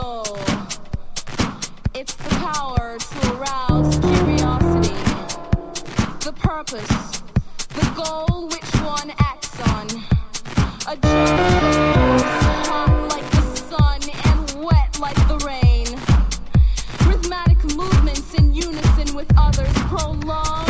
soul. It's the power to arouse curiosity, the purpose, the goal which one acts on. A journey hot like the sun and wet like the rain. Rhythmic movements in unison with others prolong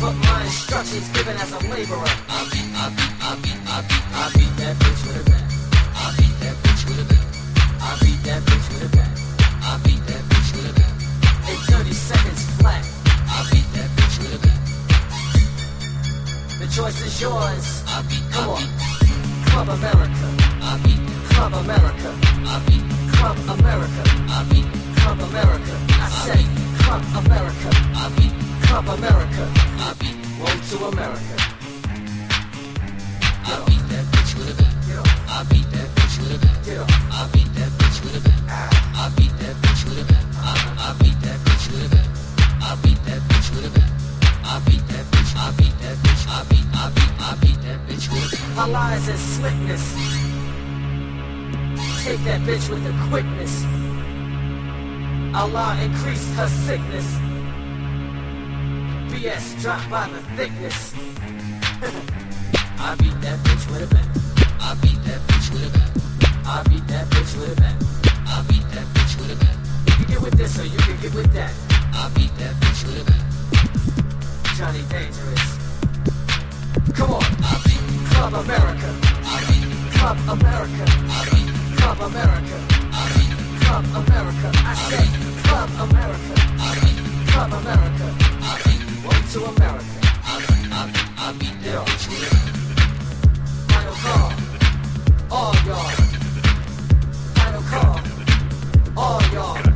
But my instructions given as a laborer. I beat, I beat, I beat, I beat, I beat that bitch with a bat. I'll beat that bitch with a bat. I'll beat that bitch with a bat. I beat that bitch with a bat. In 30 seconds flat. I'll beat that bitch with a bat. The choice is yours. I beat, I Come on. Club America. I'll beat, Club America. I'll beat, Club America. I'll beat, Club America. I say Club America. I'll beat, Club America. I beat, Road to America. I beat that bitch with a bat. I beat that bitch with a bat. I beat that bitch with a bat. I beat that bitch with a bat. I, beat that bitch with a bat. I beat that bitch with a bat. I beat that bitch. I beat that bitch. I beat. I beat. I beat that bitch with a bat. Her lies and slickness. Take that bitch with the quickness. Allah increase her sickness. BS dropped by the thickness. I beat that bitch with a bat. I beat that bitch with a bat. I beat that bitch with a bat. I beat that bitch with a bat. You can get with this or you can get with that. I beat that bitch with a bat. Johnny Dangerous. Come on. I beat. Club America. I beat. Club America. I beat. Club America. I beat. Club America. I say Club America. I beat. Club America. I beat. To America. I beat. Bat. Final call. All y'all. Final call. All y'all.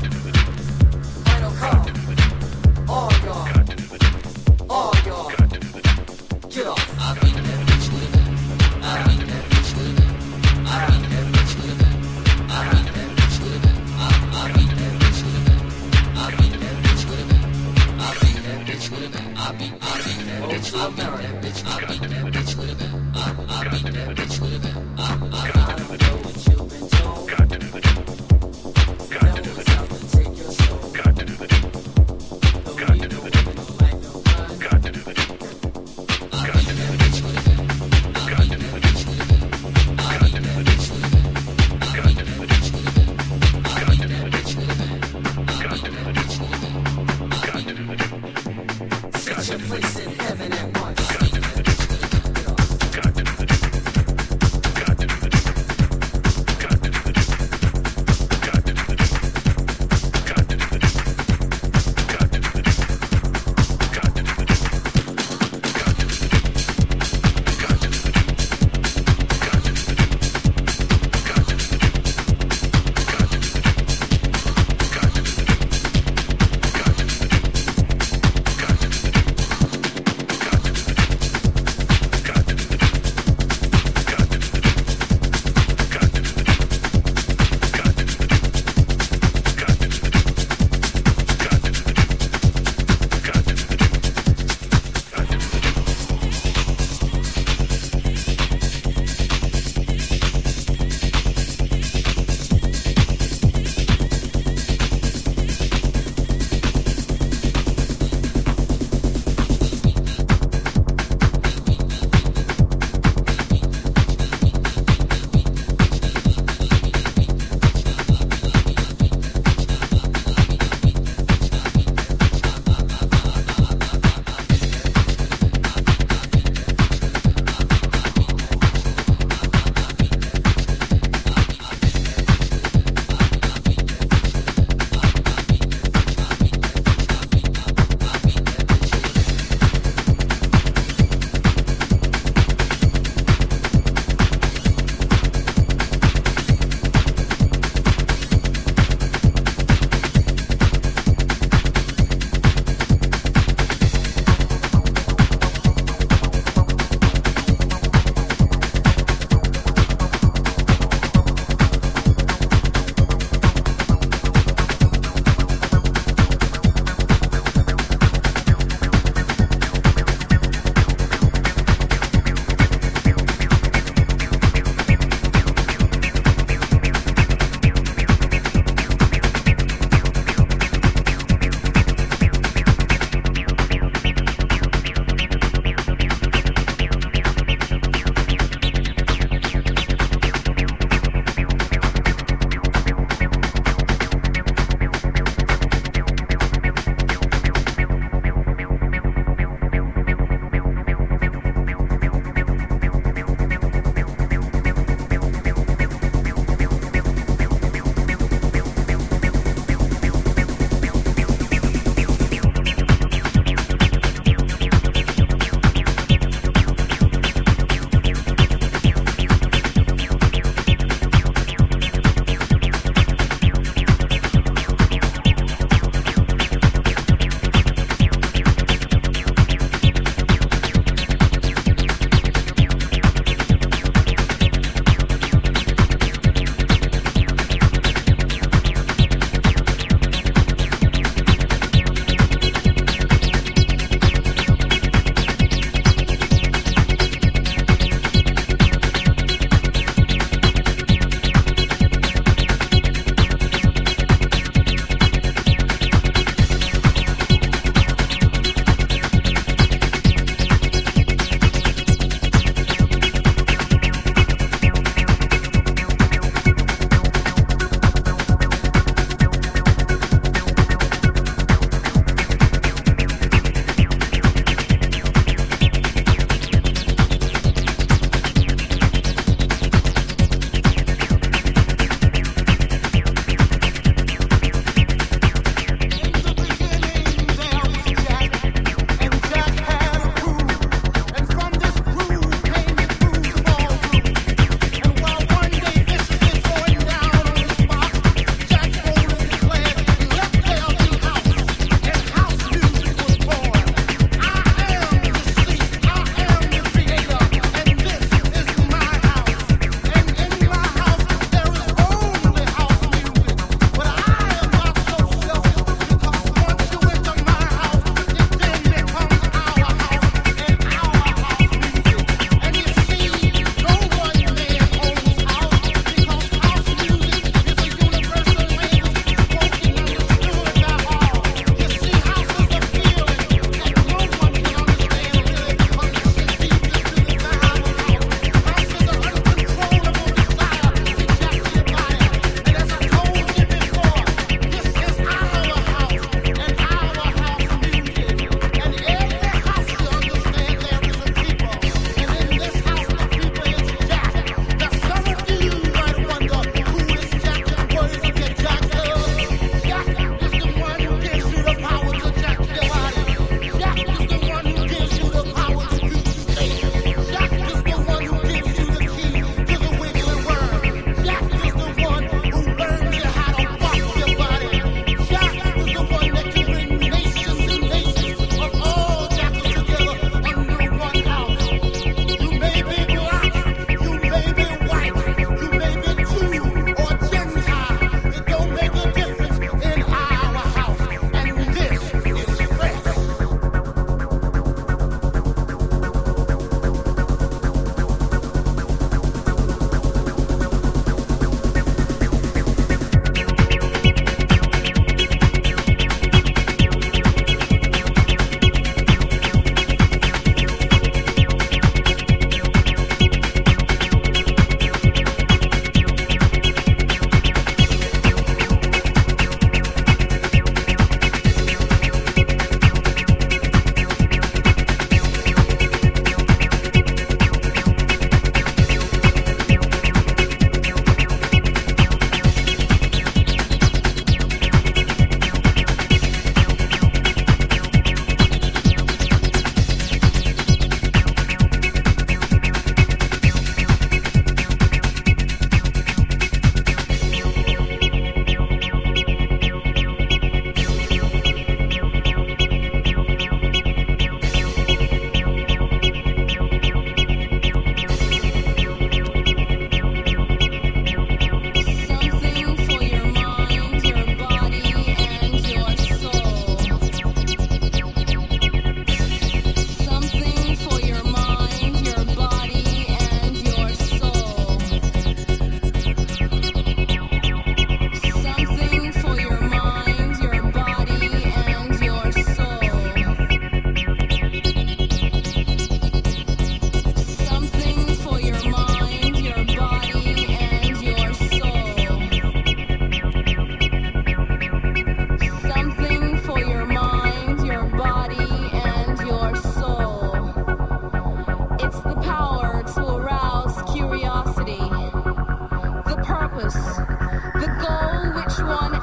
The goal, which one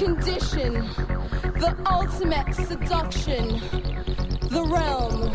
condition, the ultimate seduction, the realm.